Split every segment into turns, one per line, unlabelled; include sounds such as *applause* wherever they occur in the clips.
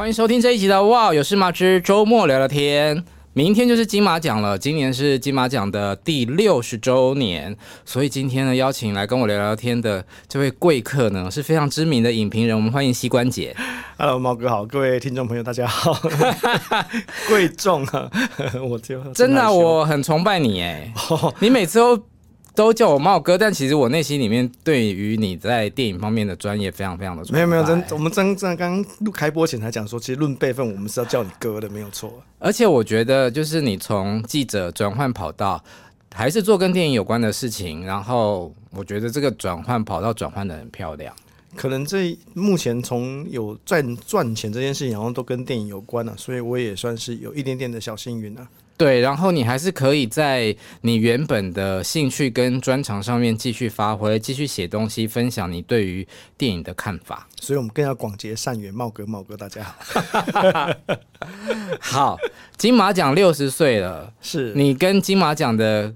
欢迎收听这一集的《哇有事吗之周末聊聊天》。明天就是金马奖了，今年是金马奖的第六十周年，所以今天呢，邀请来跟我聊聊天的这位贵客呢，是非常知名的影评人，我们欢迎膝关节。
Hello，毛哥好，各位听众朋友大家好，*laughs* 贵重啊，我就
真的我很崇拜你哎，你每次都。都叫我茂哥，但其实我内心里面对于你在电影方面的专业非常非常的
没有没有真，我们真正刚录开播前才讲说，其实论辈分，我们是要叫你哥的，没有错。
而且我觉得，就是你从记者转换跑道，还是做跟电影有关的事情，然后我觉得这个转换跑道转换的很漂亮。
可能这目前从有赚赚钱这件事情，然后都跟电影有关了，啊，所以我也算是有一点点的小幸运啊。
对，然后你还是可以在你原本的兴趣跟专长上面继续发挥，继续写东西，分享你对于电影的看法。*laughs*
所以我们更要广结善缘，茂哥，茂哥，大家
好。*laughs* 好，金马奖六十岁了，
是
你跟金马奖的。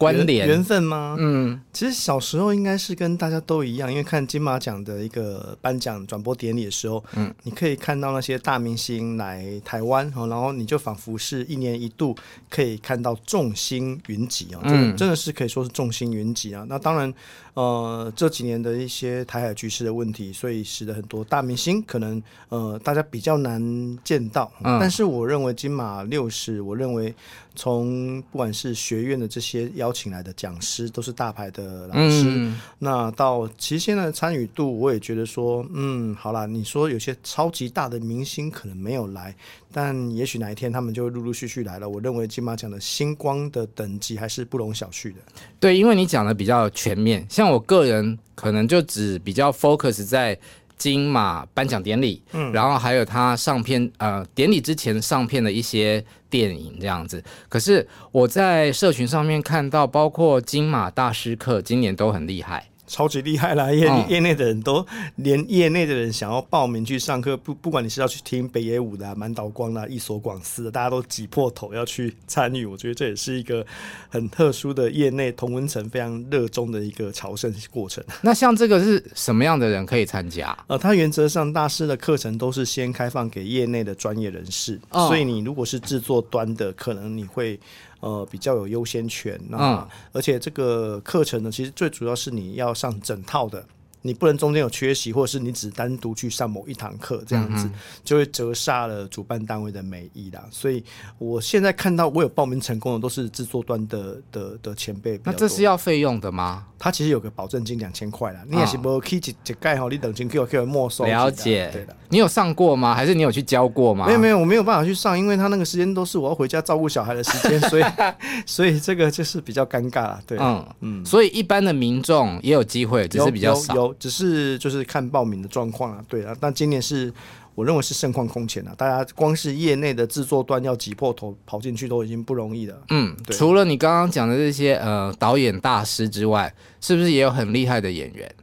关联
缘分吗？
嗯，
其实小时候应该是跟大家都一样，因为看金马奖的一个颁奖转播典礼的时候，嗯，你可以看到那些大明星来台湾，然后你就仿佛是一年一度可以看到众星云集啊，嗯，真的是可以说是众星云集啊。那当然，呃，这几年的一些台海局势的问题，所以使得很多大明星可能呃大家比较难见到。嗯，但是我认为金马六十，我认为。从不管是学院的这些邀请来的讲师，都是大牌的老师。嗯、那到其实现在的参与度，我也觉得说，嗯，好啦，你说有些超级大的明星可能没有来，但也许哪一天他们就会陆陆续续来了。我认为金马奖的星光的等级还是不容小觑的。
对，因为你讲的比较全面，像我个人可能就只比较 focus 在。金马颁奖典礼，嗯，然后还有他上片，呃，典礼之前上片的一些电影这样子。可是我在社群上面看到，包括金马大师课今年都很厉害。
超级厉害啦！业业内的人都连业内的人想要报名去上课，不不管你是要去听北野武的、啊、满岛光的、啊、一所广司的，大家都挤破头要去参与。我觉得这也是一个很特殊的业内同温层非常热衷的一个朝圣过程。
那像这个是什么样的人可以参加？
呃，他原则上大师的课程都是先开放给业内的专业人士，哦、所以你如果是制作端的，可能你会。呃，比较有优先权，那、嗯、而且这个课程呢，其实最主要是你要上整套的。你不能中间有缺席，或者是你只单独去上某一堂课，这样子、嗯、就会折煞了主办单位的美意啦。所以我现在看到我有报名成功的，都是制作端的的的前辈。
那这是要费用的吗？
他其实有个保证金两千块啦，你也是不可以一一盖好，你等金 Q Q 没收。
了解，对的。你有上过吗？还是你有去教过吗？
没有没有，我没有办法去上，因为他那个时间都是我要回家照顾小孩的时间，所以 *laughs* 所以这个就是比较尴尬了。对，
嗯嗯。所以一般的民众也有机会，只是比较少。
有，有，只是就是看报名的状况啊。对啊，但今年是。我认为是盛况空前啊！大家光是业内的制作端要挤破头跑进去都已经不容易了。
嗯，
对
除了你刚刚讲的这些呃导演大师之外，是不是也有很厉害的演员？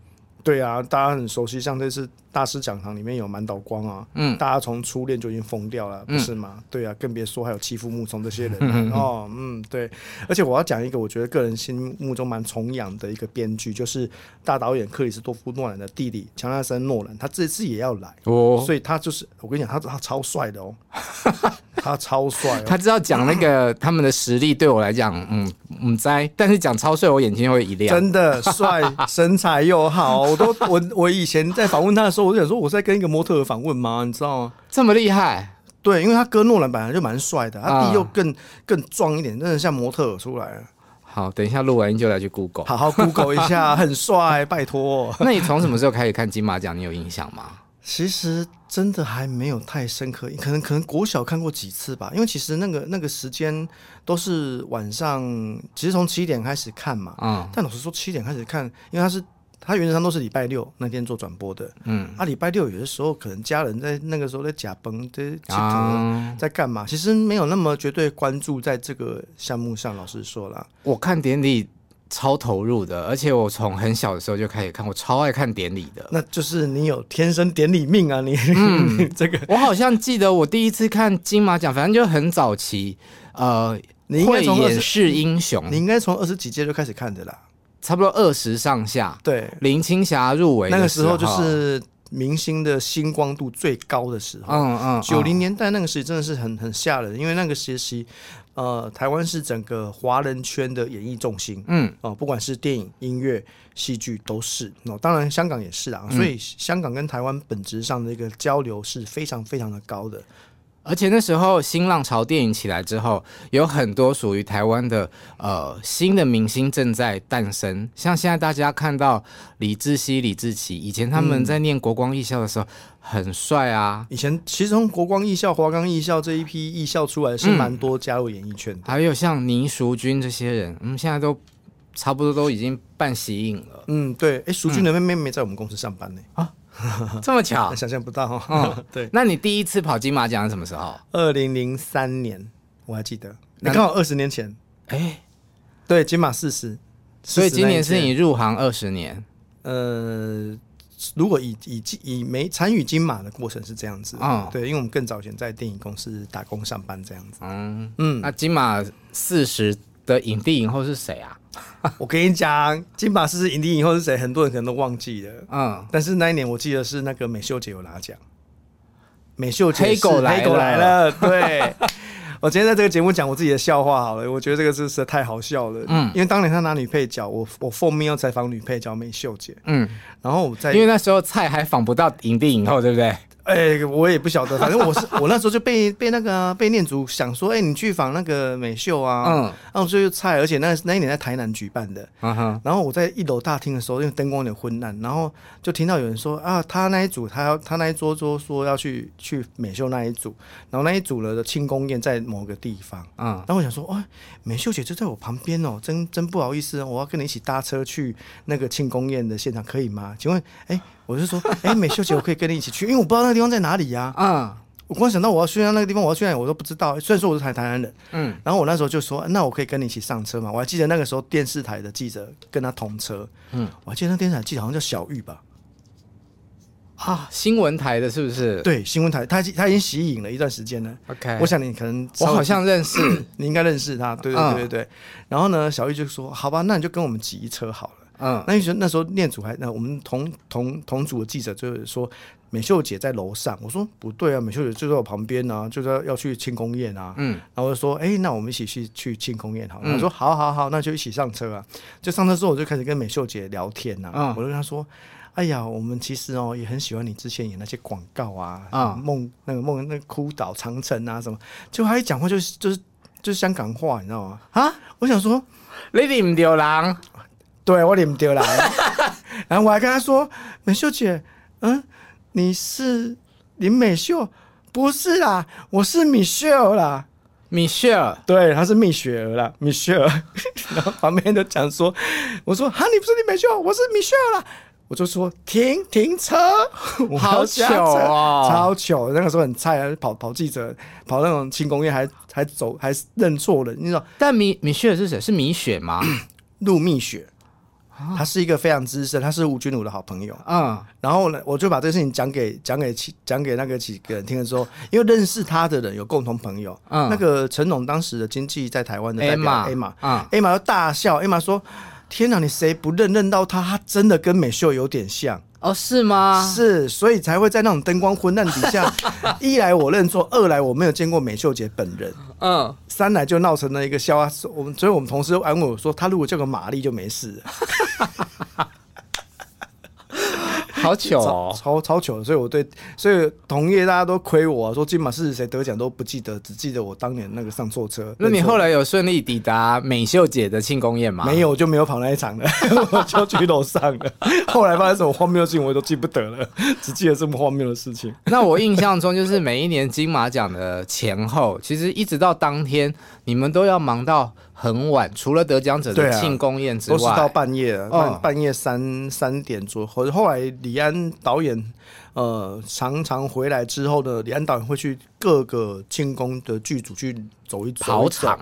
对啊，大家很熟悉，像这次。大师讲堂里面有满岛光啊，嗯，大家从初恋就已经疯掉了，不是吗？嗯、对啊，更别说还有欺负木聪这些人、啊。嗯、哦，嗯，对。而且我要讲一个我觉得个人心目中蛮崇仰的一个编剧，就是大导演克里斯多夫诺兰的弟弟乔纳森诺兰，他这次也要来。哦，所以他就是我跟你讲，他他超帅的哦，*laughs* 他超帅、哦，
他知道讲那个他们的实力对我来讲，嗯嗯在，但是讲超帅，我眼睛会一亮，
真的帅，*laughs* 身材又好，我都我我以前在访问他的时候。我想说，我在跟一个模特儿访问吗？你知道吗？
这么厉害？
对，因为他哥诺兰本来就蛮帅的，他弟又更、啊、更壮一点，真的像模特儿出来了。
好，等一下录完音就来去 Google，
好好 Google 一下，*laughs* 很帅，拜托。
那你从什么时候开始看金马奖？你有印象吗？
其实真的还没有太深刻，可能可能国小看过几次吧，因为其实那个那个时间都是晚上，其实从七点开始看嘛。嗯。但老实说，七点开始看，因为他是。他原则上都是礼拜六那天做转播的，嗯，啊，礼拜六有的时候可能家人在那个时候在甲崩，在吃在干嘛？其实没有那么绝对关注在这个项目上。老实说了，
我看典礼超投入的，而且我从很小的时候就开始看，我超爱看典礼的。
那就是你有天生典礼命啊！你，
嗯，*laughs*
这个
我好像记得我第一次看金马奖，反正就很早期，呃，你应该从演示英雄，
你应该从二十几届就开始看的啦。
差不多二十上下，
对，
林青霞入围
那个时候就是明星的星光度最高的时候。嗯嗯，九零年代那个时期真的是很很吓人，因为那个时期，呃，台湾是整个华人圈的演艺重心。嗯哦、呃，不管是电影、音乐、戏剧都是。哦，当然香港也是啊。所以香港跟台湾本质上的一个交流是非常非常的高的。
而且那时候新浪潮电影起来之后，有很多属于台湾的呃新的明星正在诞生。像现在大家看到李志熙、李志奇，以前他们在念国光艺校的时候很帅啊。
以前其实从国光艺校、华冈艺校这一批艺校出来是蛮多加入演艺圈的。
还有像倪淑君这些人，嗯，现在都差不多都已经办喜影了。
嗯，对，哎，淑君的妹妹没在我们公司上班呢。啊。*laughs*
这么巧，*laughs*
想象不到哈、
哦。*laughs* 对，那你第一次跑金马奖是什么时候？
二零零三年，我还记得，你刚好二十年前。哎、欸，对，金马四十，
所以今年是你入行二十年。
呃，如果以以以没参与金马的过程是这样子，哦，对，因为我们更早前在电影公司打工上班这样子。
嗯嗯，那金马四十的影帝影后是谁啊？*laughs*
我跟你讲，金马四十影帝影后是谁？很多人可能都忘记了。嗯，但是那一年我记得是那个美秀姐有拿奖。美秀姐，
黑狗来了，
黑狗来了。*laughs* 对，我今天在这个节目讲我自己的笑话好了，我觉得这个是实在太好笑了。嗯，因为当年他拿女配角，我我奉命要采访女配角美秀姐。嗯，然后我在，
因为那时候蔡还访不到影帝影后，对不对？
哎、欸，我也不晓得，*laughs* 反正我是我那时候就被被那个被念祖想说，哎、欸，你去访那个美秀啊，嗯，然后就菜，而且那那一年在台南举办的，嗯哼，然后我在一楼大厅的时候，因为灯光有点昏暗，然后就听到有人说啊，他那一组他要他那一桌桌说要去去美秀那一组，然后那一组了的庆功宴在某个地方，嗯，然后我想说，哦，美秀姐就在我旁边哦，真真不好意思，我要跟你一起搭车去那个庆功宴的现场，可以吗？请问，哎、欸。我就说，哎、欸，美秀姐，我可以跟你一起去，因为我不知道那个地方在哪里呀、啊。嗯，我光想到我要去到那个地方，我要去哪里，我都不知道。虽然说我是台台南人，嗯，然后我那时候就说，那我可以跟你一起上车嘛？我还记得那个时候电视台的记者跟他同车，嗯，我还记得那电视台记者好像叫小玉吧？
啊，新闻台的是不是？
对，新闻台，他他已经息影了一段时间了。OK，我想你可能
我好像认识，*clears throat*
你应该认识他。对对对对对。嗯、然后呢，小玉就说，好吧，那你就跟我们挤一车好了。嗯，那时候那时候念祖还那我们同同同组的记者就是说美秀姐在楼上，我说不对啊，美秀姐就在我旁边啊，就是要要去庆功宴啊，嗯，然后我就说哎、欸，那我们一起去去庆功宴好，他、嗯、说好好好，那就一起上车啊，就上车之后我就开始跟美秀姐聊天呐、啊，嗯，我就跟她说，哎呀，我们其实哦也很喜欢你之前演那些广告啊，啊、嗯，梦那个梦那个哭岛长城啊什么，就她一讲话就是就是就是香港话，你知道吗？啊，我想说
你哋唔丢人。
对，我领不丢了，*laughs* 然后我还跟他说：“美秀姐，嗯，你是林美秀？不是啦，我是米雪儿啦，
米雪儿，
对，她是蜜雪儿啦，米雪儿。*laughs* 然后旁边就讲说，我说哈，你不是林美秀，我是米雪儿啦。我就说停停 *laughs* 车，
好糗啊，
超糗。那个时候很菜，跑跑记者，跑那种轻工业，还还走，还认错了，你知道？
但米米雪儿是谁？是米雪吗？*clears throat*
陆蜜雪。”他是一个非常资深，他是吴君如的好朋友。啊，然后呢，我就把这个事情讲给讲给讲给那个几个人听了之后，因为认识他的人有共同朋友。嗯，那个陈龙当时的经济在台湾的代表 A 玛，嗯，A 玛就大笑，A 玛说：“天哪，你谁不认认到他？他真的跟美秀有点像。”
哦，是吗？
是，所以才会在那种灯光昏暗底下，*laughs* 一来我认错，二来我没有见过美秀姐本人，嗯，三来就闹成了一个笑话。我们所以我们同事安慰我说，他如果叫个玛丽就没事了。
好糗哦，
超超糗的。所以我对，所以同业大家都亏我、啊，说金马是谁得奖都不记得，只记得我当年那个上错车。
那你后来有顺利抵达美秀姐的庆功宴吗？
没有，就没有跑那一场了，*laughs* 我就去楼上了。后来发生什么荒谬的事情，我都记不得了，只记得这么荒谬的事情。
那我印象中，就是每一年金马奖的前后，其实一直到当天，你们都要忙到很晚，除了得奖者的庆功宴之外，
啊、都是到半夜了，半、哦、半夜三三点左右。后后来李安导演呃常常回来之后呢，李安导演会去各个庆功的剧组去走一走
跑场，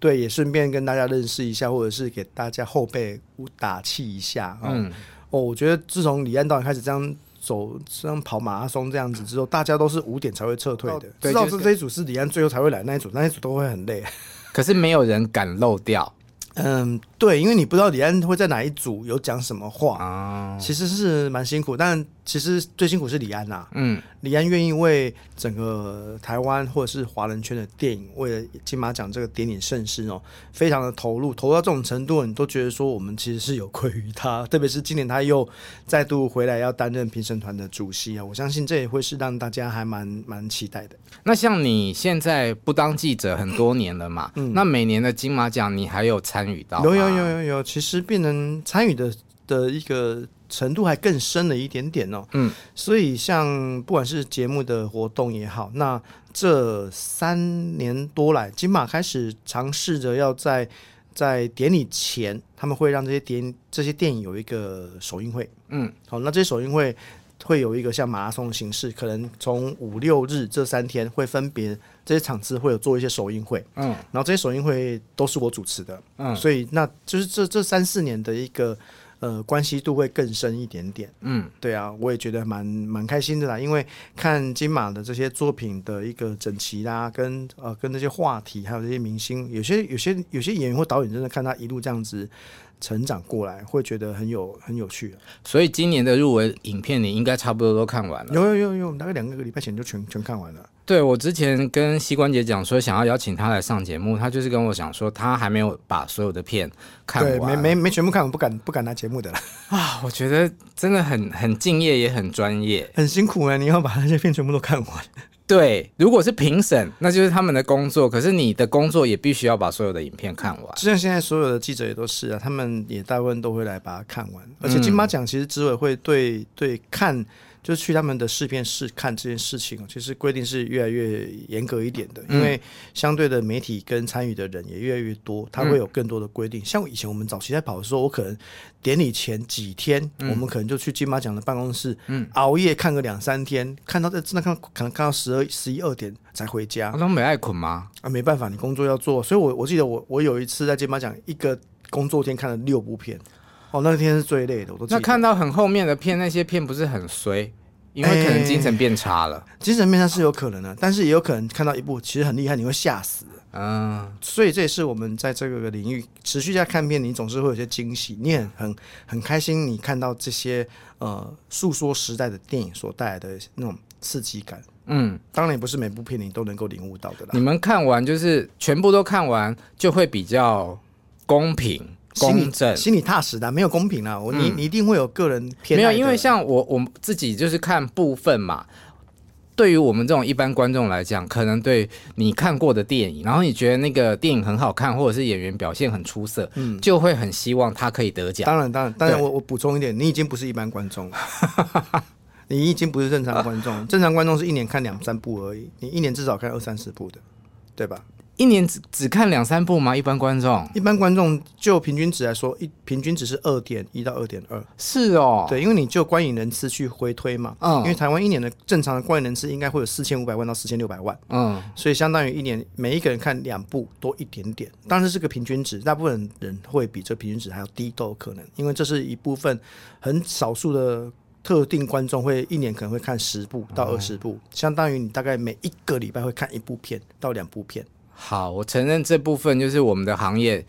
对，也顺便跟大家认识一下，或者是给大家后辈打气一下。嗯，哦，我觉得自从李安导演开始这样走，像跑马拉松这样子之后，大家都是五点才会撤退的。对，知道是这一组是李安最后才会来那一组，那一组都会很累。*laughs*
可是没有人敢漏掉。
嗯，对，因为你不知道李安会在哪一组有讲什么话啊，其实是蛮辛苦，但。其实最辛苦是李安呐、啊，嗯，李安愿意为整个台湾或者是华人圈的电影，为了金马奖这个典礼盛事哦，非常的投入，投到这种程度，你都觉得说我们其实是有愧于他。特别是今年他又再度回来要担任评审团的主席啊，我相信这也会是让大家还蛮蛮期待的。
那像你现在不当记者很多年了嘛，嗯，那每年的金马奖你还有参与到？
有有有有有有，其实变成参与的的一个。程度还更深了一点点哦，嗯，所以像不管是节目的活动也好，那这三年多来，金马开始尝试着要在在典礼前，他们会让这些电这些电影有一个首映会，嗯，好，那这些首映会会有一个像马拉松的形式，可能从五六日这三天会分别这些场次会有做一些首映会，嗯，然后这些首映会都是我主持的，嗯，所以那就是这这三四年的一个。呃，关系度会更深一点点。嗯，对啊，我也觉得蛮蛮开心的啦。因为看金马的这些作品的一个整齐啦，跟呃跟那些话题，还有这些明星，有些有些有些演员或导演，真的看他一路这样子成长过来，会觉得很有很有趣。
所以今年的入围影片，你应该差不多都看完了。
有有有有，大概两个礼拜前就全全看完了。
对，我之前跟膝关节讲说想要邀请他来上节目，他就是跟我讲说他还没有把所有的片看完，
没没没全部看完，不敢不敢拿节目的了 *laughs*
啊！我觉得真的很很敬业，也很专业，
很辛苦啊！你要把那些片全部都看完。
对，如果是评审，那就是他们的工作，可是你的工作也必须要把所有的影片看完。
就像现在所有的记者也都是啊，他们也大部分都会来把它看完，而且金马奖其实执委会对对看。就是去他们的试片室看这件事情，其实规定是越来越严格一点的，因为相对的媒体跟参与的人也越来越多，他会有更多的规定。像以前我们早期在跑的时候，我可能典礼前几天，我们可能就去金马奖的办公室，嗯熬夜看个两三天，看到这真的看可能看到十二、十一二点才回家。
他们没爱困吗？
啊，没办法，你工作要做。所以我我记得我我有一次在金马奖一个工作天看了六部片。哦，那天是最累的，我都
那看到很后面的片，那些片不是很衰，因为可能精神变差了。
欸、精神变差是有可能的，但是也有可能看到一部其实很厉害，你会吓死。嗯，所以这也是我们在这个领域持续在看片，你总是会有些惊喜，你也很很开心，你看到这些呃诉说时代的电影所带来的那种刺激感。嗯，当然也不是每部片你都能够领悟到的啦。
你们看完就是全部都看完，就会比较公平。公正，
心里踏实的，没有公平啊！我你你一定会有个人偏爱。
没有，因为像我我自己就是看部分嘛。对于我们这种一般观众来讲，可能对你看过的电影，然后你觉得那个电影很好看，或者是演员表现很出色，嗯，就会很希望他可以得奖。
当然，当然，当然，我我补充一点，你已经不是一般观众了，你已经不是正常观众。正常观众是一年看两三部而已，你一年至少看二三十部的，对吧？
一年只只看两三部吗？一般观众，
一般观众就平均值来说，一平均值是二点一到二点二。
是哦，
对，因为你就观影人次去回推嘛，嗯，因为台湾一年的正常的观影人次应该会有四千五百万到四千六百万，嗯，所以相当于一年每一个人看两部多一点点，当然是个平均值，大部分人会比这平均值还要低都有可能，因为这是一部分很少数的特定观众会一年可能会看十部到二十部，嗯，相当于你大概每一个礼拜会看一部片到两部片。
好，我承认这部分就是我们的行业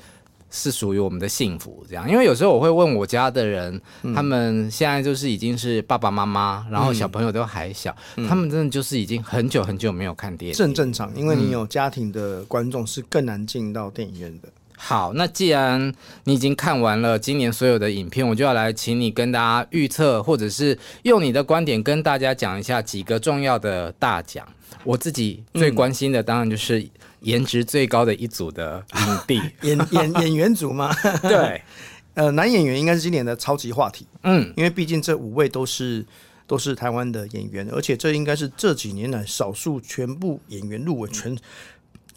是属于我们的幸福，这样。因为有时候我会问我家的人，嗯、他们现在就是已经是爸爸妈妈，然后小朋友都还小，嗯、他们真的就是已经很久很久没有看电影。
正正常，因为你有家庭的观众是更难进到电影院的。
好，那既然你已经看完了今年所有的影片，我就要来请你跟大家预测，或者是用你的观点跟大家讲一下几个重要的大奖。我自己最关心的当然就是颜值最高的一组的影帝，*laughs*
演演演员组嘛。
对，*laughs*
呃，男演员应该是今年的超级话题。
嗯，
因为毕竟这五位都是都是台湾的演员，而且这应该是这几年来少数全部演员入围全、嗯、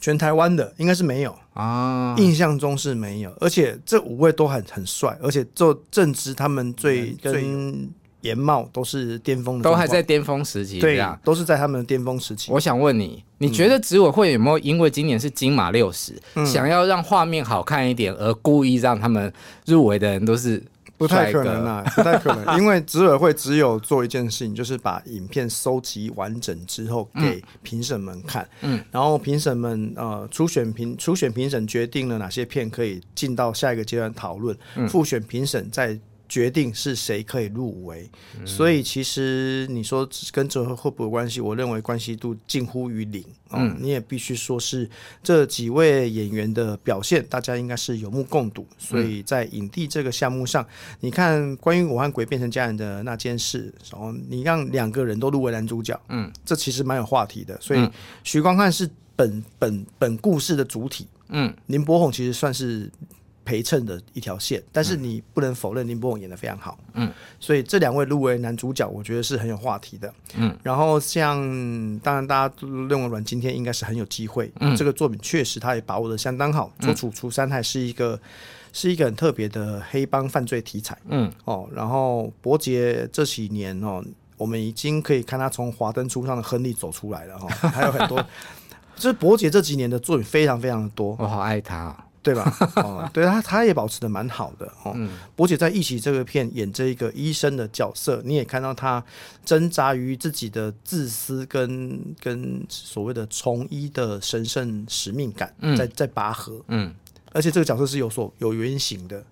全台湾的，应该是没有啊，印象中是没有。而且这五位都很很帅，而且就正值他们最跟。颜貌都是巅峰的，
都还在巅峰时期，
对呀，都是在他们的巅峰时期。
我想问你，你觉得执委会有没有因为今年是金马六十、嗯，想要让画面好看一点，而故意让他们入围的人都是
不太可能啊？不太可能，*laughs* 因为执委会只有做一件事情，就是把影片收集完整之后给评审们看，嗯，然后评审们呃初选评初选评审决定了哪些片可以进到下一个阶段讨论，复选评审在。决定是谁可以入围，嗯，所以其实你说跟这会不会有关系？我认为关系度近乎于零。嗯，你也必须说是这几位演员的表现，大家应该是有目共睹。所以在影帝这个项目上，你看关于我和鬼变成家人的那件事，然后你让两个人都入围男主角，嗯，这其实蛮有话题的。所以徐光汉是本本本故事的主体，嗯，林柏宏其实算是。陪衬的一条线，但是你不能否认林柏宏演的非常好，嗯，所以这两位入围男主角，我觉得是很有话题的，嗯。然后像当然大家都认为阮经天应该是很有机会，嗯，这个作品确实他也把握的相当好，《周处除三害》是一个是一个很特别的黑帮犯罪题材，嗯。哦。然后伯杰这几年哦，我们已经可以看他从华灯初上的亨利走出来了哈，还有很多，*laughs* 就是伯杰这几年的作品非常非常的多，
我好爱他。
对吧？*laughs* 哦，对他，他也保持的蛮好的哦。柏、嗯、杰在《一起》这个片演这一个医生的角色，你也看到他挣扎于自己的自私跟跟所谓的从医的神圣使命感，嗯、在在拔河。嗯，而且这个角色是有所有原型的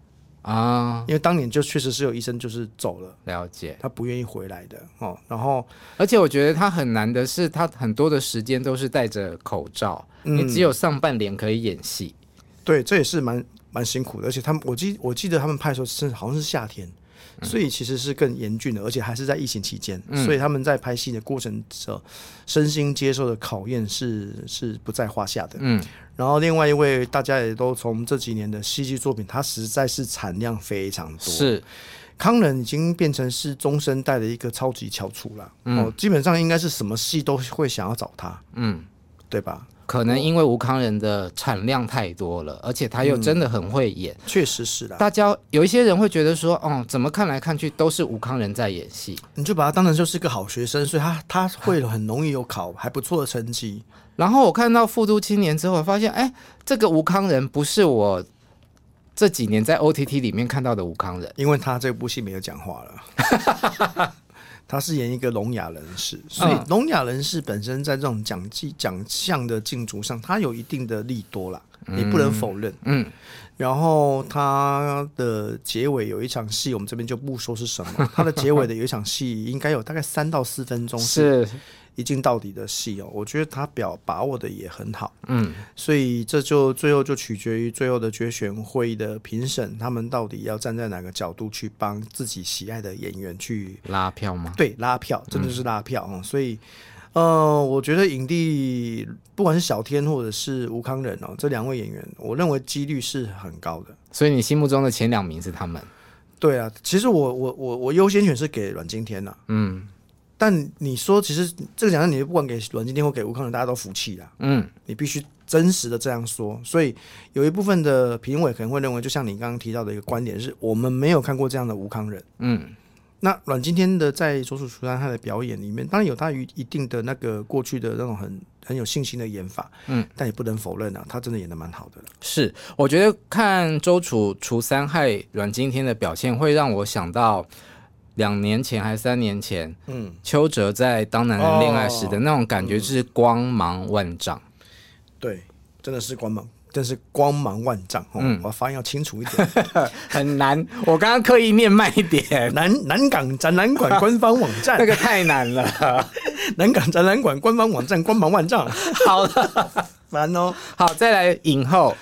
啊，因为当年就确实是有医生就是走了，
了解，
他不愿意回来的哦。然后，
而且我觉得他很难的是，他很多的时间都是戴着口罩，你、嗯、只有上半脸可以演戏。
对，这也是蛮蛮辛苦的，而且他们，我记我记得他们拍的时候是好像是夏天，所以其实是更严峻的，而且还是在疫情期间，嗯、所以他们在拍戏的过程中，身心接受的考验是是不在话下的。嗯，然后另外一位大家也都从这几年的戏剧作品，他实在是产量非常多，
是。
康仁已经变成是中生代的一个超级翘楚了，嗯、哦，基本上应该是什么戏都会想要找他，嗯，对吧？
可能因为吴康仁的产量太多了，而且他又真的很会演，
确、嗯、实是的。
大家有一些人会觉得说，哦，怎么看来看去都是吴康仁在演戏？
你就把他当成就是个好学生，所以他他会很容易有考还不错的成绩。
然后我看到《复读青年》之后，发现，哎，这个吴康仁不是我这几年在 OTT 里面看到的吴康仁，
因为他这部戏没有讲话了。*laughs* 他是演一个聋哑人士，所以聋哑人士本身在这种奖技奖项的竞逐上，他有一定的利多啦，你不能否认。嗯，然后他的结尾有一场戏，我们这边就不说是什么。*laughs* 他的结尾的有一场戏，应该有大概三到四分钟是。一镜到底的戏哦，我觉得他表把握的也很好，嗯，所以这就最后就取决于最后的决选会议的评审，他们到底要站在哪个角度去帮自己喜爱的演员去
拉票吗？
对，拉票，真的是拉票啊、嗯！所以，呃，我觉得影帝不管是小天或者是吴康仁哦，这两位演员，我认为几率是很高的。
所以你心目中的前两名是他们？
对啊，其实我我我我优先选是给阮经天呐，嗯。但你说，其实这个奖项，你不管给阮经天或给吴康仁，大家都服气啦。嗯，你必须真实的这样说。所以有一部分的评委可能会认为，就像你刚刚提到的一个观点，是我们没有看过这样的吴康仁。嗯，那阮经天的在《周楚除三害》的表演里面，当然有他一定的那个过去的那种很很有信心的演法。嗯，但也不能否认啊，他真的演的蛮好的。
是，我觉得看《周楚除三害》阮经天的表现，会让我想到。两年前还是三年前，嗯，邱哲在《当男人恋爱时》的那种感觉就是光芒万丈，
嗯、对，真的是光芒，真是光芒万丈。嗯，我发音要清楚一点，*laughs*
很难。我刚刚刻意念慢一点。
南南港展览馆官方网站，*laughs*
那个太难了。*laughs*
南港展览馆官方网站，光芒万丈。
好了，烦哦。好，再来影后。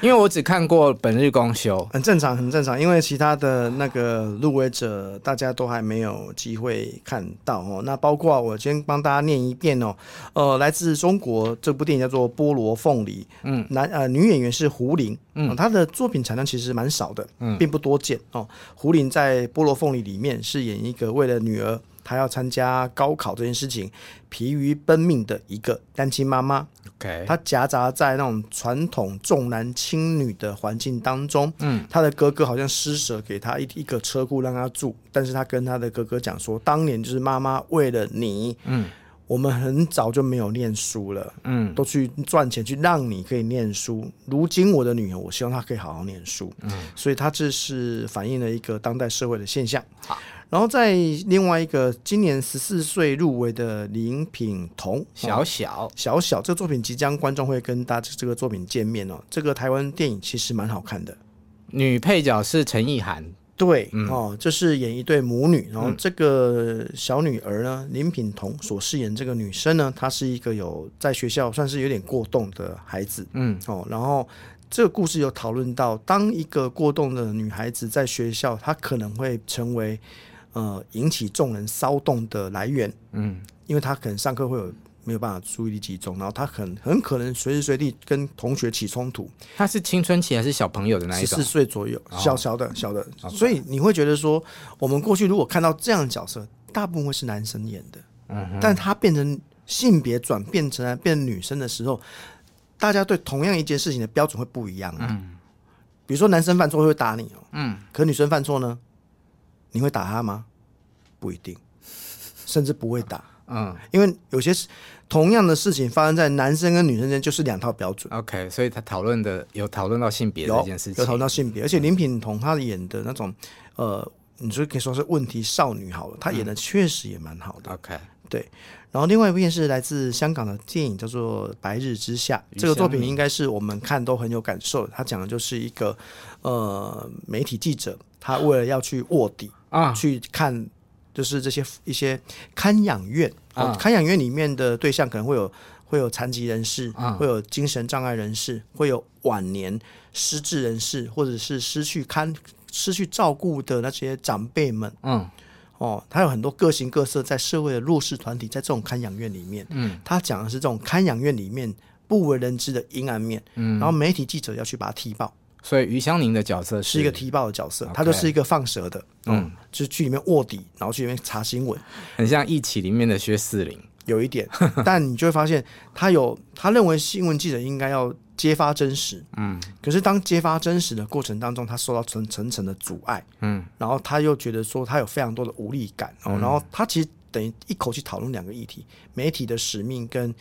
因为我只看过《本日公休》，
很正常，很正常。因为其他的那个入围者，大家都还没有机会看到哦。那包括我先帮大家念一遍哦。呃，来自中国这部电影叫做《菠萝凤梨》，嗯，男呃女演员是胡玲，嗯，她的作品产量其实蛮少的，嗯，并不多见哦。胡玲在《菠萝凤梨》里面是演一个为了女儿。她要参加高考这件事情，疲于奔命的一个单亲妈妈。
OK，
她夹杂在那种传统重男轻女的环境当中。嗯，她的哥哥好像施舍给她一一个车库让她住，但是她跟她的哥哥讲说，当年就是妈妈为了你，嗯，我们很早就没有念书了，嗯，都去赚钱去让你可以念书。如今我的女儿，我希望她可以好好念书。嗯，所以她这是反映了一个当代社会的现象。好。然后在另外一个今年十四岁入围的林品彤，
小小
小小这个作品即将观众会跟大家这个作品见面哦。这个台湾电影其实蛮好看的，
女配角是陈意涵，
对、嗯、哦，就是演一对母女。然后这个小女儿呢，林品彤所饰演这个女生呢，她是一个有在学校算是有点过动的孩子，嗯哦，然后这个故事有讨论到，当一个过动的女孩子在学校，她可能会成为。呃，引起众人骚动的来源，嗯，因为他可能上课会有没有办法注意力集中，然后他很很可能随时随地跟同学起冲突。
他是青春期还是小朋友的那一种？
十四岁左右，
哦、
小小的小的。所以你会觉得说，我们过去如果看到这样的角色，大部分会是男生演的，嗯，但他变成性别转变成变成女生的时候，大家对同样一件事情的标准会不一样，啊嗯，比如说男生犯错会打你哦，嗯，可女生犯错呢？你会打他吗？不一定，甚至不会打。嗯，因为有些同样的事情发生在男生跟女生间，就是两套标准。
OK，所以他讨论的有讨论到性别这件事情，
有讨论到性别，而且林品彤她演的那种，呃，你就可以说是问题少女好了，她演的确实也蛮好的。OK，对。然后另外一部是来自香港的电影，叫做《白日之下》。这个作品应该是我们看都很有感受的。他讲的就是一个呃媒体记者，他为了要去卧底啊，去看。就是这些一些看养院啊，看养院里面的对象可能会有会有残疾人士，啊、会有精神障碍人士，会有晚年失智人士，或者是失去看失去照顾的那些长辈们。嗯，哦，他有很多各形各色在社会的弱势团体，在这种看养院里面，嗯，他讲的是这种看养院里面不为人知的阴暗面。嗯，然后媒体记者要去把它踢爆。
所以余香凝的角色是，
是一个踢爆的角色，他.就是一个放蛇的，嗯，嗯，就是去里面卧底，然后去里面查新闻，
很像一起里面的薛四林，
有一点，*laughs* 但你就会发现他有他认为新闻记者应该要揭发真实，嗯，可是当揭发真实的过程当中，他受到层层层的阻碍，嗯，然后他又觉得说他有非常多的无力感，嗯、然后他其实等于一口气讨论两个议题：媒体的使命跟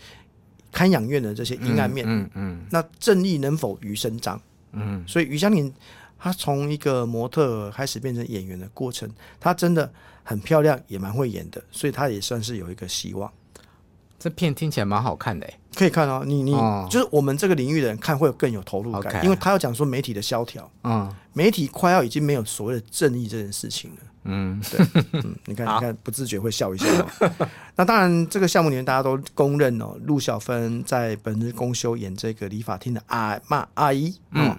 看养院的这些阴暗面，嗯嗯，嗯。嗯，那正义能否与伸张？嗯，所以于香凝她从一个模特开始变成演员的过程，她真的很漂亮，也蛮会演的，所以她也算是有一个希望。
这片听起来蛮好看的，哎，
可以看哦。你你、哦、就是我们这个领域的人看会有更有投入感，Okay. 因为他要讲说媒体的萧条，嗯，媒体快要已经没有所谓的正义这件事情了。嗯，对，嗯，你看 *laughs* 你看，不自觉会笑一下。好 *laughs* 那当然，这个项目里面大家都公认哦，陆小芬在本日公休演这个理发厅的阿妈阿姨，嗯。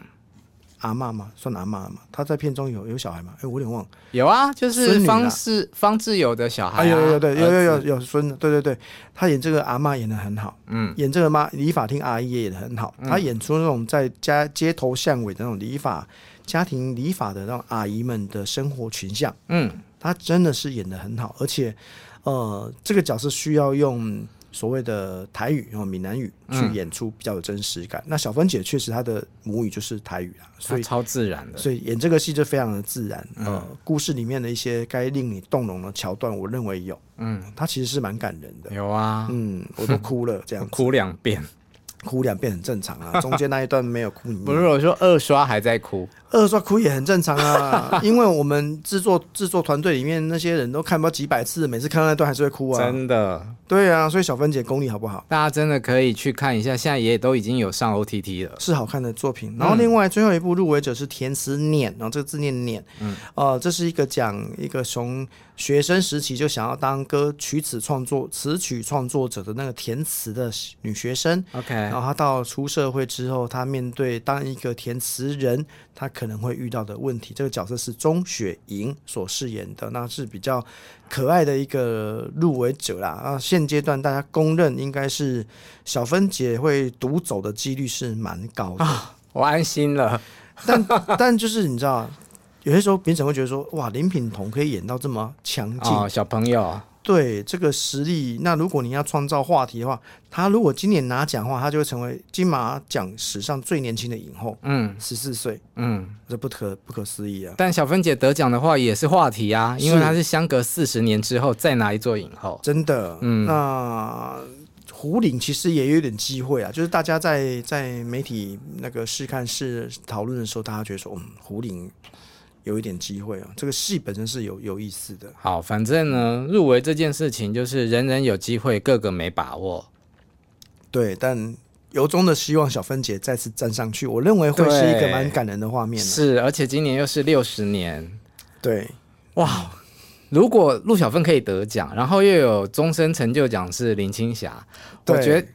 阿嬷嘛，算阿嬷嘛。他在片中有有小孩吗？哎、欸，我有点忘了。
有啊，就是方志方志友的小孩、啊。
有有有对，有有有有孙子。对对对，他演这个阿嬷演的很好。嗯，演这个妈理发厅阿姨也演的很好。嗯、他演出那种在家街头巷尾的那种理发家庭理发的那种阿姨们的生活群像。嗯，他真的是演的很好，而且呃，这个角色需要用。所谓的台语，然后闽南语去演出比较有真实感。嗯、那小芬姐确实她的母语就是台语啊，所以
超自然的，
所以演这个戏就非常的自然。嗯、呃，故事里面的一些该令你动容的桥段，我认为有。嗯，她其实是蛮感人的。
有啊，
嗯，我都哭了，这样 *laughs*
哭两遍。
哭两遍很正常啊，*laughs* 中间那一段没有哭。
不是我说二刷还在哭，
二刷哭也很正常啊，*laughs* 因为我们制作制作团队里面那些人都看不到几百次，每次看到那段还是会哭啊。
真的。
对啊，所以小芬姐功力好不好？
大家真的可以去看一下，现在也都已经有上 OTT 了，
是好看的作品。然后另外最后一部入围者是填词念，然后这个字念念，嗯，呃，这是一个讲一个从学生时期就想要当歌曲词创作词曲创作者的那个填词的女学生。
OK。
然后她到出社会之后，她面对当一个填词人，她可能会遇到的问题。这个角色是钟雪莹所饰演的，那是比较可爱的一个入围者啦。啊，现阶段大家公认应该是小芬姐会独走的几率是蛮高的。
啊，*laughs* 我安心了。
但 *laughs* 但就是你知道，有些时候评审会觉得说，哇，林品彤可以演到这么强劲，
哦，小朋友。
对这个实力，那如果你要创造话题的话，他如果今年拿奖的话，他就会成为金马奖史上最年轻的影后。嗯，十四岁，嗯，这不可不可思议啊！
但小芬姐得奖的话也是话题啊，因为她是相隔四十年之后再拿一座影后，
真的。嗯，那胡玲其实也有点机会啊，就是大家在在媒体那个试看试讨论的时候，大家觉得说，嗯，胡玲。有一点机会啊，这个戏本身是有有意思的。
好，反正呢，入围这件事情就是人人有机会，个个没把握。
对，但由衷的希望小芬姐再次站上去，我认为会是一个蛮感人的画面。
是，而且今年又是六十年。
对，
哇，如果陆小芬可以得奖，然后又有终身成就奖是林青霞，我觉得。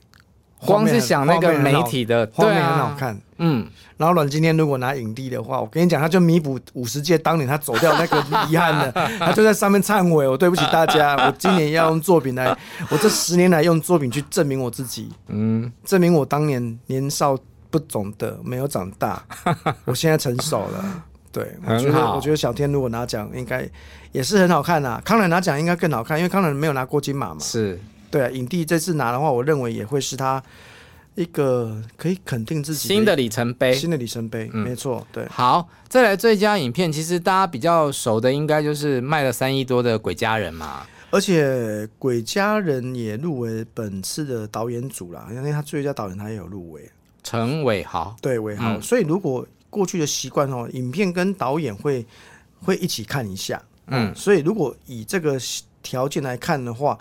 光是想那个媒体的
画面很好看，嗯，然后阮经天如果拿影帝的话，我跟你讲，他就弥补五十届当年他走掉那个遗憾了，*laughs* 他就在上面忏悔，我对不起大家，我今年要用作品来，我这十年来用作品去证明我自己，嗯，证明我当年年少不懂得，没有长大，*laughs* 我现在成熟了，对，我觉得我觉得小天如果拿奖，应该也是很好看啊，康乃拿奖应该更好看，因为康乃没有拿过金马嘛，
是。
对啊，影帝这次拿的话，我认为也会是他一个可以肯定自己
新的里程碑。
新的里程碑，嗯、没错。对，
好，再来最佳影片，其实大家比较熟的，应该就是卖了三亿多的《鬼家人》嘛。
而且《鬼家人》也入围本次的导演组啦，因为他最佳导演他也有入围，
陈伟豪。
对，伟豪。嗯、所以如果过去的习惯哦，影片跟导演会会一起看一下。嗯，所以如果以这个条件来看的话。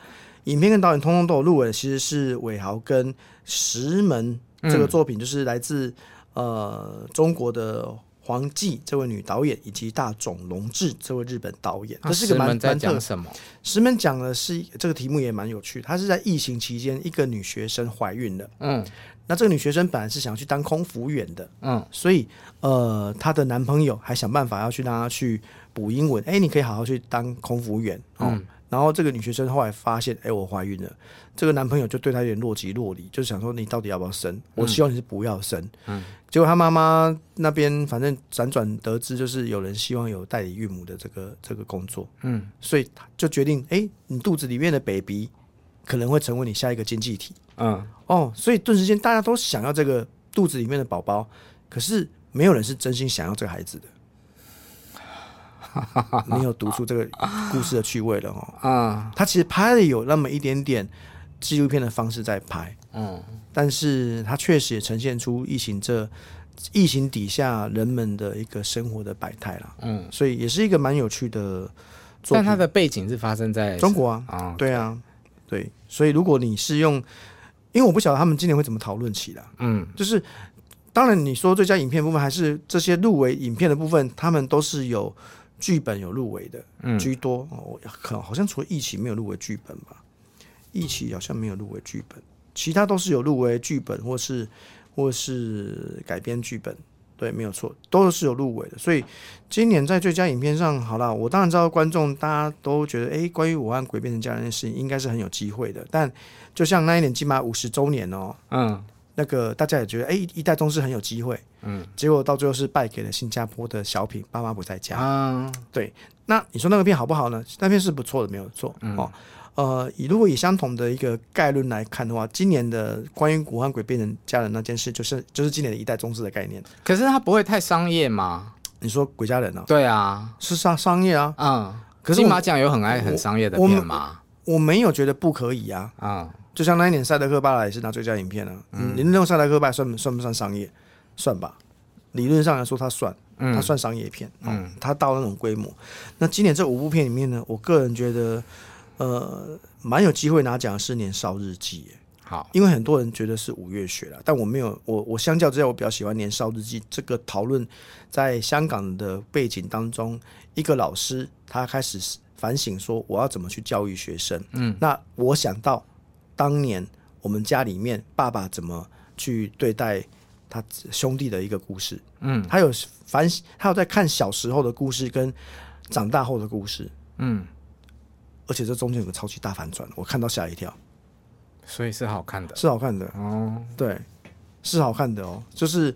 影片跟导演通通都有入围，其实是伟豪跟石门这个作品，就是来自、嗯、呃中国的黄季这位女导演，以及大冢龙志这位日本导演。这是个蛮蛮特什么？石门讲的是这个题目也蛮有趣，他是在疫情期间，一个女学生怀孕了。嗯，那这个女学生本来是想要去当空服员的。嗯，所以呃，她的男朋友还想办法要去让她去补英文。哎，你可以好好去当空服员。嗯。然后这个女学生后来发现，哎，我怀孕了。这个男朋友就对她有点若即若离，就想说你到底要不要生？我希望你是不要生。嗯。结果她妈妈那边反正辗转得知，就是有人希望有代理孕母的这个这个工作。嗯。所以就决定，哎，你肚子里面的 baby 可能会成为你下一个经济体。嗯。哦，所以顿时间大家都想要这个肚子里面的宝宝，可是没有人是真心想要这个孩子的。你有读出这个故事的趣味了哦。*laughs* 啊，他其实拍的有那么一点点纪录片的方式在拍，嗯，但是他确实也呈现出疫情这疫情底下人们的一个生活的百态了，嗯，所以也是一个蛮有趣的作品。
但它的背景是发生在
中国啊，啊，对啊，对，所以如果你是用，因为我不晓得他们今年会怎么讨论起来，嗯，就是当然你说最佳影片部分还是这些入围影片的部分，他们都是有。剧本有入围的居多，哦，可好像除了《疫起》没有入围剧本吧，《疫起》好像没有入围剧本，其他都是有入围剧本或是或是改编剧本，对，没有错，都是有入围的。所以今年在最佳影片上，好了，我当然知道观众大家都觉得，哎、欸，关于我和鬼变成家人的事情，应该是很有机会的。但就像那一年金马五十周年哦，嗯。那个大家也觉得，哎、欸，一代宗师很有机会，嗯，结果到最后是败给了新加坡的小品《爸妈不在家》啊。对，那你说那个片好不好呢？那片是不错的，没有错、嗯、哦。呃，以如果以相同的一个概论来看的话，今年的关于古汉鬼变成家人那件事，就是就是今年的一代宗师的概念。
可是它不会太商业吗？
你说鬼家人呢、啊？
对啊，
是商商业啊。嗯，可是
金马奖有很爱很商业的片吗？
我没有觉得不可以啊。啊、嗯。就像那一年赛德克巴莱也是拿最佳影片啊，嗯，你认为赛德克巴莱算算不算商业？算吧，理论上来说它算，它算商业片，嗯，它到那种规模。那今年这五部片里面呢，我个人觉得，呃，蛮有机会拿奖的是《年少日记》。好，因为很多人觉得是五月雪了，但我没有，我我相较之下，我比较喜欢《年少日记》这个讨论，在香港的背景当中，一个老师他开始反省说，我要怎么去教育学生。嗯，那我想到。当年我们家里面爸爸怎么去对待他兄弟的一个故事。
嗯，
他有反，他有在看小时候的故事跟长大后的故事。
嗯，
而且这中间有个超级大反转，我看到吓一跳。
所以是好看的，
是好看的
哦。
对，是好看的哦。就是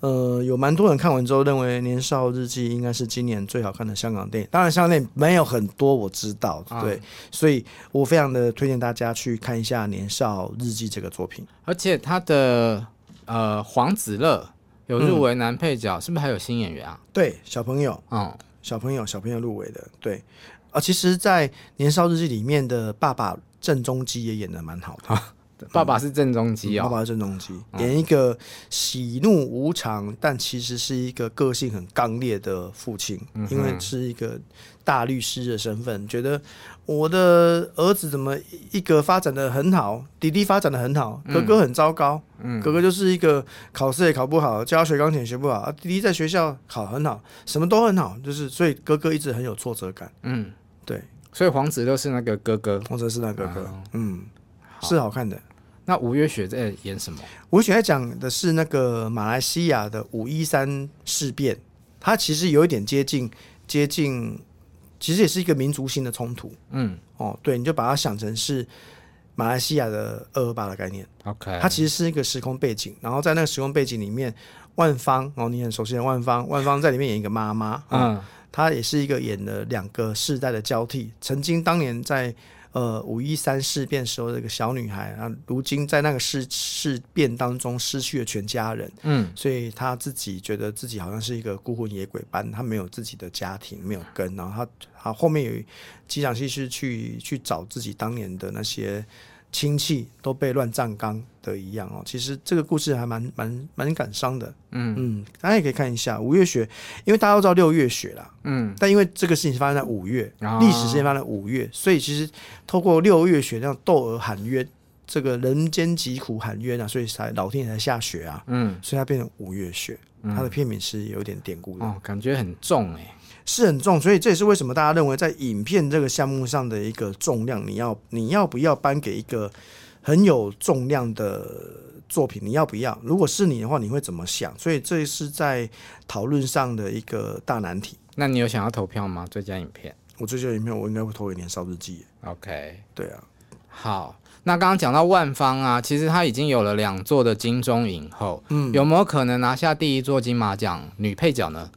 呃，有蛮多人看完之后认为《年少日记》应该是今年最好看的香港电影。当然，香港电影没有很多，我知道。对，啊、所以我非常的推荐大家去看一下《年少日记》这个作品。
而且他的呃黄子乐有入围男配角，嗯、是不是还有新演员啊？
对，小朋友，嗯，小朋友，小朋友入围的。对，啊，其实，在《年少日记》里面的爸爸。郑中基也演的蛮好的，啊、
爸爸是郑中基哦，
爸爸是郑中基，演一个喜怒无常，但其实是一个个性很刚烈的父亲，嗯、因为是一个大律师的身份，觉得我的儿子怎么一个发展的很好，弟弟发展的很好，哥哥很糟糕，嗯、哥哥就是一个考试也考不好，教学钢琴学不好，弟弟在学校考很好，什么都很好，就是所以哥哥一直很有挫折感，嗯，对。
所以黄子就是那个哥哥，
黄子是那个哥哥，嗯，是好看的。
那吴月雪在演什么？
吴月雪在讲的是那个马来西亚的五一三事变，它其实有一点接近接近，其实也是一个民族性的冲突。嗯，哦，对，你就把它想成是马来西亚的二二八的概念。
OK，
它其实是一个时空背景，然后在那个时空背景里面，万芳哦，你很熟悉的万芳，万芳在里面演一个妈妈。嗯。她也是一个演了两个世代的交替，曾经当年在呃五一三事变时候的一个小女孩啊，如今在那个事事变当中失去了全家人，嗯，所以她自己觉得自己好像是一个孤魂野鬼般，她没有自己的家庭，没有根，然后她她后面有几场戏是去去找自己当年的那些。亲戚都被乱葬岗的一样哦，其实这个故事还蛮蛮蛮感伤的，嗯。嗯，大家也可以看一下五月雪，因为大家都知道六月雪啦，嗯，但因为这个事情发生在五月，历、哦、史事件发生在五月，所以其实透过六月雪那样窦娥喊冤，这个人间疾苦喊冤啊，所以才老天爷才下雪啊，嗯，所以它变成五月雪，它的片名是有点典故的，
哦，感觉很重哎、欸。
是很重，所以这也是为什么大家认为在影片这个项目上的一个重量，你要你要不要颁给一个很有重量的作品？你要不要？如果是你的话，你会怎么想？所以这是在讨论上的一个大难题。
那你有想要投票吗？最佳影片？
我最佳影片，我应该会投给《年少日记》。
OK，
对啊。
好，那刚刚讲到万方啊，其实他已经有了两座的金钟影后，嗯，有没有可能拿下第一座金马奖女配角呢？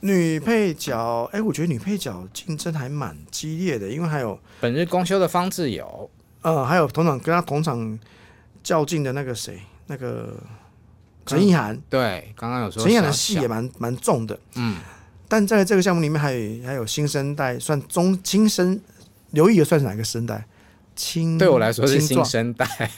女配角，哎、欸，我觉得女配角竞争还蛮激烈的，因为还有
本日公休的方志友，
呃，还有同场跟他同场较劲的那个谁，那个陈意涵，
对，刚刚有说
陈意涵的戏也蛮蛮重的，嗯，但在这个项目里面还有还有新生代，算中新生，刘以儿算是哪个生代？青
对我来说是新生代，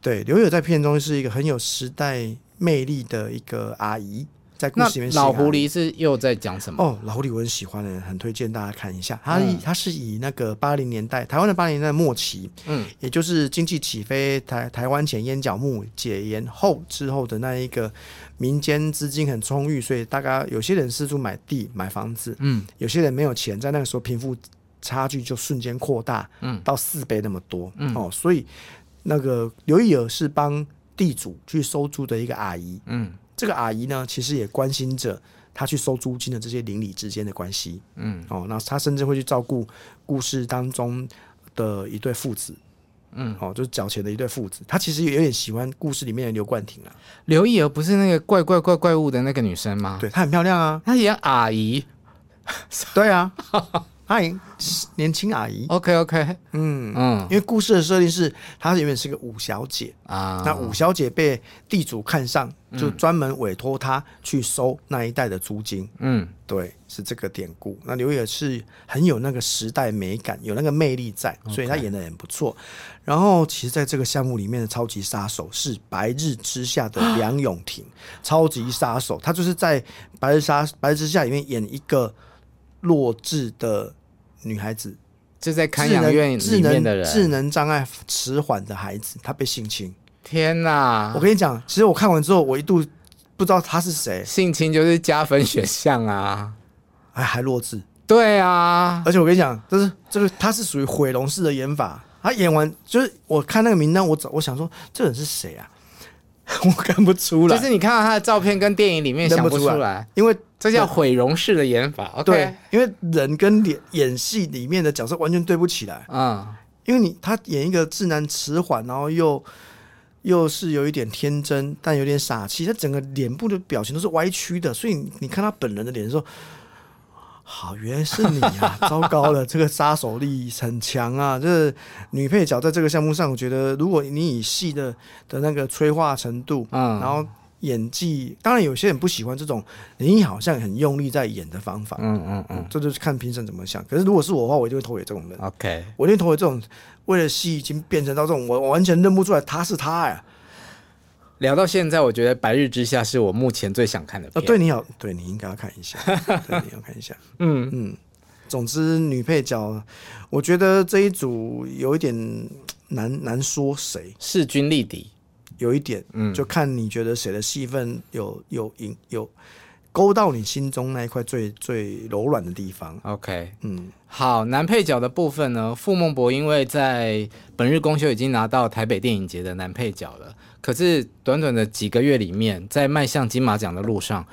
对，刘以儿在片中是一个很有时代魅力的一个阿姨。在故事里面，
老狐狸是又在讲什么？
哦，老狐狸我很喜欢的，很推荐大家看一下。他他是以那个八零年代台湾的八零年代末期，嗯，也就是经济起飞，台台湾前烟角木解严后之后的那一个民间资金很充裕，所以大家有些人四处买地买房子，嗯，有些人没有钱，在那个时候贫富差距就瞬间扩大，嗯，到四倍那么多，嗯，哦，所以那个刘以儿是帮地主去收租的一个阿姨，嗯。这个阿姨呢，其实也关心着她去收租金的这些邻里之间的关系。嗯，哦，那她甚至会去照顾故事当中的一对父子。嗯，哦，就是缴钱的一对父子。她其实也有点喜欢故事里面的刘冠廷啊。
刘亦儿不是那个怪怪怪怪物的那个女生吗？
对，她很漂亮啊。
她演阿姨。
对啊。欢迎年轻阿姨。
OK OK，
嗯嗯，因为故事的设定是她原本是个五小姐啊，那五小姐被地主看上，就专门委托她去收那一带的租金。嗯，对，是这个典故。那刘也是很有那个时代美感，有那个魅力在，所以她演的很不错。然后，其实在这个项目里面的超级杀手是《白日之下》的梁咏婷，*gasps* 超级杀手，她就是在《白日杀白日之下》里面演一个弱智的。女孩子
就在看养院里面的人，
智能障碍迟缓的孩子，他被性侵。
天哪！
我跟你讲，其实我看完之后，我一度不知道他是谁。
性侵就是加分选项啊！
哎，还弱智。
对啊，
而且我跟你讲，就是这个他是属于毁容式的演法。他演完就是我看那个名单，我找我想说这人是谁啊？*laughs* 我看不出来。
就是你看到他的照片跟电影里面想不出
来，因为
这叫毁容式的演法。
对
，okay、
因为人跟演演戏里面的角色完全对不起来。
嗯，
因为你他演一个智囊迟缓，然后又又是有一点天真，但有点傻气，他整个脸部的表情都是歪曲的，所以你看他本人的脸的时候。好，原来是你啊！*laughs* 糟糕了，这个杀手力很强啊！这个女配角在这个项目上，我觉得如果你以戏的的那个催化程度，嗯，然后演技，当然有些人不喜欢这种你好像很用力在演的方法，
嗯嗯嗯，
这就是看评审怎么想。可是如果是我的话，我就会投给这种人。
OK，
我一定投给这种为了戏已经变成到这种，我完全认不出来他是他呀。
聊到现在，我觉得《白日之下》是我目前最想看的片。
哦，对你好，对你应该要看一下，*laughs* 对，你要看一下。嗯嗯，总之女配角，我觉得这一组有一点难难说谁
势均力敌，
有一点，嗯，就看你觉得谁的戏份有有赢有勾到你心中那一块最最柔软的地方。
OK，
嗯，
好，男配角的部分呢，傅孟博因为在本日公休已经拿到台北电影节的男配角了。可是短短的几个月里面，在迈向金马奖的路上，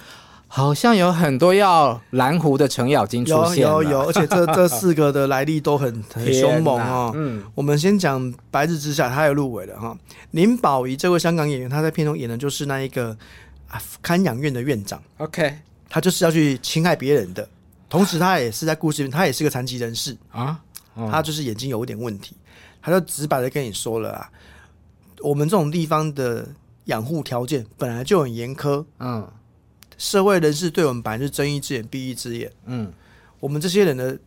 好像有很多要蓝湖的程咬金出现。
有有有，*laughs* 而且这这四个的来历都很很凶猛哦。嗯，我们先讲《白日之下》，他也入围了哈。林保怡这位香港演员，他在片中演的就是那一个啊看养院的院长。
OK，
他就是要去侵害别人的，同时他也是在故事里面，*gasps* 他也是个残疾人士啊，哦、他就是眼睛有一点问题，他就直白的跟你说了啊。我们这种地方的养护条件本来就很严苛，嗯，社会人士对我们本来是睁一只眼闭一只眼，嗯，我们这些人的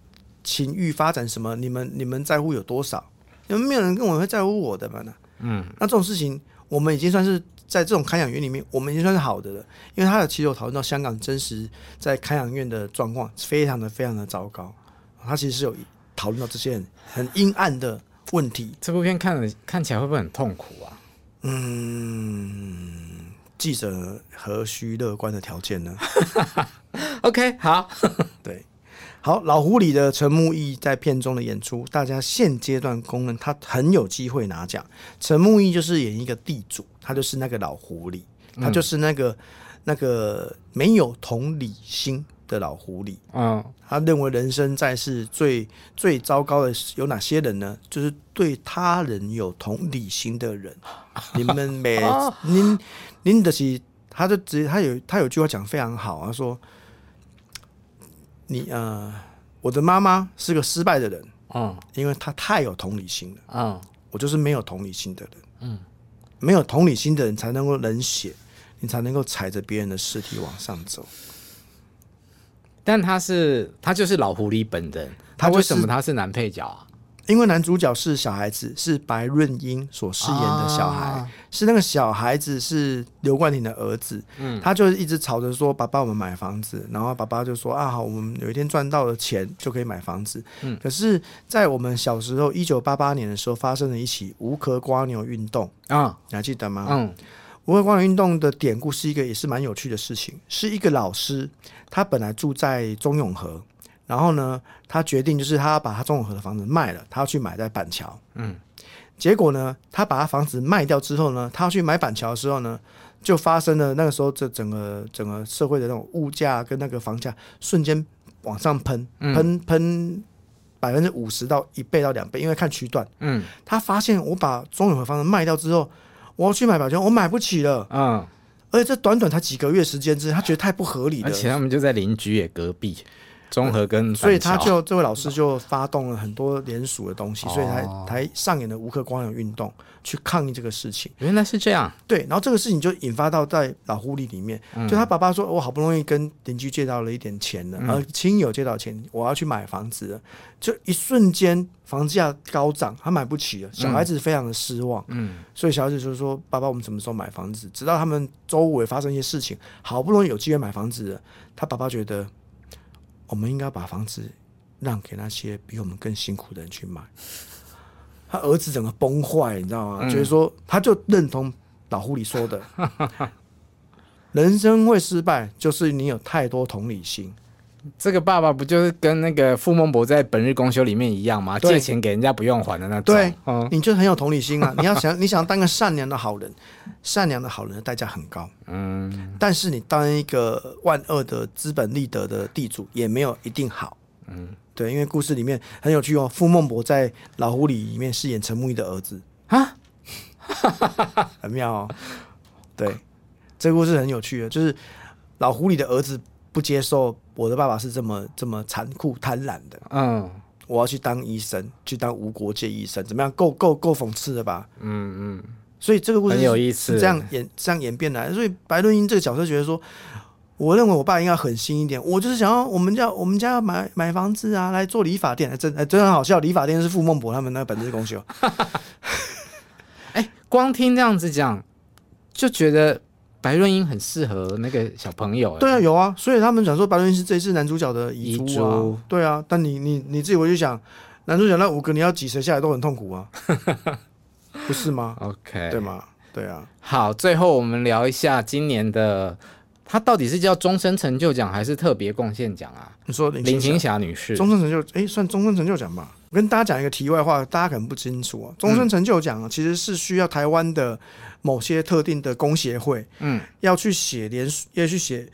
情欲发展什么，你们你们在乎有多少？你们没有人跟我会在乎我的嘛呢，嗯，那这种事情我们已经算是在这种看养院里面，我们已经算是好的了，因为他的其实有讨论到香港真实在看养院的状况，非常的非常的糟糕，他其实是有讨论到这些人很阴暗的。问题，
这部片看了看起来会不会很痛苦啊？
嗯，记者何须乐观的条件呢？*laughs*
OK，好，*laughs*
对，好，老狐狸的陈木易在片中的演出，大家现阶段公认他很有机会拿奖。陈木易就是演一个地主，他就是那个老狐狸，他就是那个、嗯、那个没有同理心的老狐狸，嗯，他认为人生在世最最糟糕的有哪些人呢？就是对他人有同理心的人。你们每 *laughs* 您您的是，他就直接他有他有句话讲非常好，他说：“你呃，我的妈妈是个失败的人，嗯，因为她太有同理心了，嗯，我就是没有同理心的人，嗯，没有同理心的人才能够冷血，你才能够踩着别人的尸体往上走。”
但他是他就是老狐狸本人，他为什么他是男配角啊？
因为男主角是小孩子，是白润英所饰演的小孩，啊、是那个小孩子是刘冠廷的儿子。嗯，他就一直吵着说：“爸爸，我们买房子。”然后爸爸就说：“啊，好，我们有一天赚到了钱就可以买房子。”嗯，可是，在我们小时候，一九八八年的时候，发生了一起无壳瓜牛运动啊，你还记得吗？嗯。无壳蜗牛运动的典故是一个也是蛮有趣的事情，是一个老师，他本来住在中永和，然后呢，他决定就是他要把他中永和的房子卖了，他要去买在板桥。嗯，结果呢，他把他房子卖掉之后呢，他要去买板桥的时候呢，就发生了那个时候这整个整个社会的那种物价跟那个房价瞬间往上喷，喷喷百分之五十到一倍到两倍，因为看区段。嗯，他发现我把中永和房子卖掉之后。我要去买保险，我买不起了。嗯，而且这短短才几个月时间之内，他觉得太不合理了。
而且他们就在邻居也隔壁，中和跟、嗯、
所以他就这位老师就发动了很多联署的东西，所以才才上演了无克光有运动。去抗议这个事情，
原来是这样。
对，然后这个事情就引发到在老狐狸里面，嗯、就他爸爸说：“我好不容易跟邻居借到了一点钱了，然后亲友借到钱，我要去买房子了。”就一瞬间房价高涨，他买不起了。小孩子非常的失望，嗯，所以小孩子就说：“爸爸，我们什么时候买房子？”直到他们周围发生一些事情，好不容易有机会买房子了，他爸爸觉得我们应该把房子让给那些比我们更辛苦的人去买。他儿子整个崩坏，你知道吗？就是说，他就认同老狐狸说的，*laughs* 人生会失败，就是你有太多同理心。
这个爸爸不就是跟那个傅孟博在《本日公休》里面一样吗？借钱给人家不用还的那种。
对，嗯、你就很有同理心啊！你要想，*laughs* 你想当个善良的好人，善良的好人的代价很高。嗯，但是你当一个万恶的资本利得的地主，也没有一定好。嗯，对，因为故事里面很有趣哦。傅孟博在《老狐狸》里面饰演陈木易的儿子啊，*laughs* 很妙哦。对，这个故事很有趣的，就是老狐狸的儿子。不接受我的爸爸是这么这么残酷贪婪的，嗯，我要去当医生，去当无国界医生，怎么样？够够够讽刺的吧？嗯嗯，所以这个故事很有意思，这样演这样演变来，所以白润英这个角色觉得说，我认为我爸应该狠心一点，我就是想要我们家我们家要买买房子啊，来做理发店，真真很好笑，理发店是傅孟博他们那个本日公休，*laughs*
哎，光听这样子讲就觉得。白润英很适合那个小朋友，
对啊，有啊，所以他们讲说白润英是这一次男主角的遗珠啊，珠对啊，但你你你自己回去想，男主角那五个你要挤谁下来都很痛苦啊，*laughs* 不是吗
？OK，
对吗？对啊。
好，最后我们聊一下今年的，他到底是叫终身成就奖还是特别贡献奖啊？
你说林青霞女士终身成就，哎，算终身成就奖吧。我跟大家讲一个题外话，大家可能不清楚啊，终身成就奖啊，其实是需要台湾的。某些特定的工协会，嗯，要去写联，要去写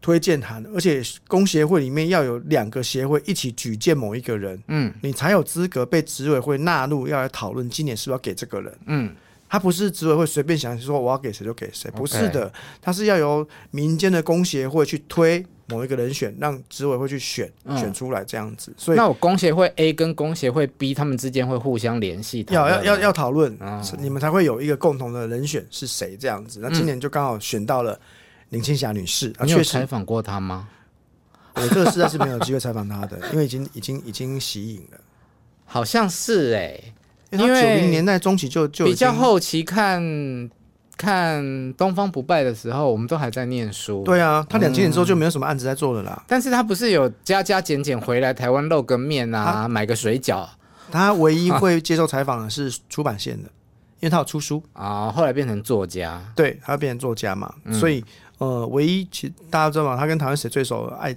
推荐函，而且工协会里面要有两个协会一起举荐某一个人，嗯，你才有资格被执委会纳入，要来讨论今年是不是要给这个人，嗯，他不是执委会随便想说我要给谁就给谁，不是的，他是要由民间的工协会去推。某一个人选，让执委会去选，选出来这样子。所以，
那我工协会 A 跟工协会 B 他们之间会互相联系，
要要要要讨论，你们才会有一个共同的人选是谁这样子。那今年就刚好选到了林青霞女士啊。
你有采访过她吗？
我这个实在是没有机会采访她的，因为已经已经已经息影了。*laughs*
好像是哎，
因为九零年代中期就就
比较后期看。看东方不败的时候，我们都还在念书。
对啊，他两千年之后就没有什么案子在做了啦。
嗯、但是他不是有加加减减回来台湾露个面啊，买个水饺。
他唯一会接受采访的是出版线的，啊、因为他有出书
啊。后来变成作家，
对，他变成作家嘛。嗯、所以呃，唯一其大家知道吗？他跟台湾谁最熟？爱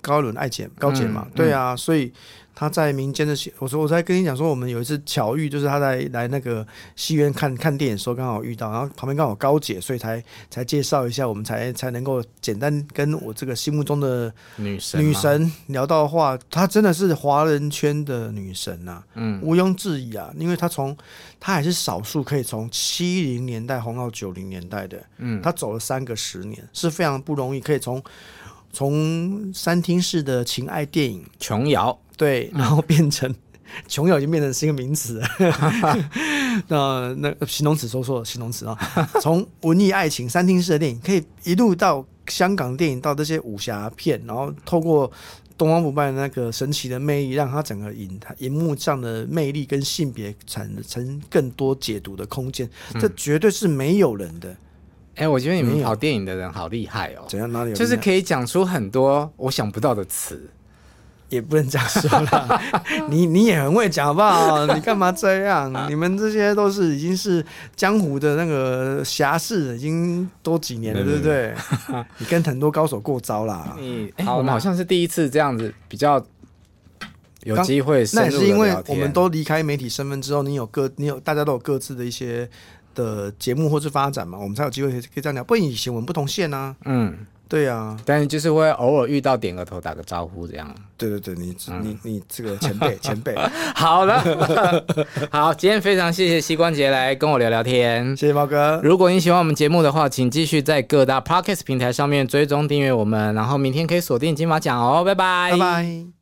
高伦爱姐高姐嘛。嗯、对啊，所以。他在民间的戏，我说我在跟你讲说，我们有一次巧遇，就是他在来那个戏院看看电影的时候，刚好遇到，然后旁边刚好高姐，所以才才介绍一下，我们才才能够简单跟我这个心目中的女神女神聊到话，她真的是华人圈的女神呐、啊，嗯，毋庸置疑啊，因为她从她还是少数可以从七零年代红到九零年代的，嗯，她走了三个十年，是非常不容易，可以从从三厅式的情爱电影
琼瑶。
对，然后变成 *laughs* 琼瑶已经变成是一个名词了，*laughs* 那那形容词说错了，形容词啊，*laughs* 从文艺爱情三厅式的电影，可以一路到香港电影，到这些武侠片，然后透过东方不败那个神奇的魅力，让它整个银银幕上的魅力跟性别产生更多解读的空间，这绝对是没有人的。
哎、嗯，我觉得你们跑电影的人好厉害哦，
怎样哪里有？
就是可以讲出很多我想不到的词。
也不能这样说啦，*laughs* 你你也很会讲，好不好？你干嘛这样？*laughs* 你们这些都是已经是江湖的那个侠士，已经多几年了，对不对？*laughs* 你跟很多高手过招啦。
你好，我们好像是第一次这样子比较有机会。
那也是因为我们都离开媒体身份之后，你有各你有大家都有各自的一些的节目或是发展嘛，我们才有机会可以这样聊。不然以前我们不同线啊。嗯。对呀、啊，
但是就是会偶尔遇到，点个头，打个招呼这样。
对对对，你、嗯、你你这个前辈 *laughs* 前辈，
好了，*laughs* 好，今天非常谢谢膝关节来跟我聊聊天，
谢谢猫哥。
如果你喜欢我们节目的话，请继续在各大 Podcast 平台上面追踪订阅我们，然后明天可以锁定金马奖哦，拜拜，
拜拜。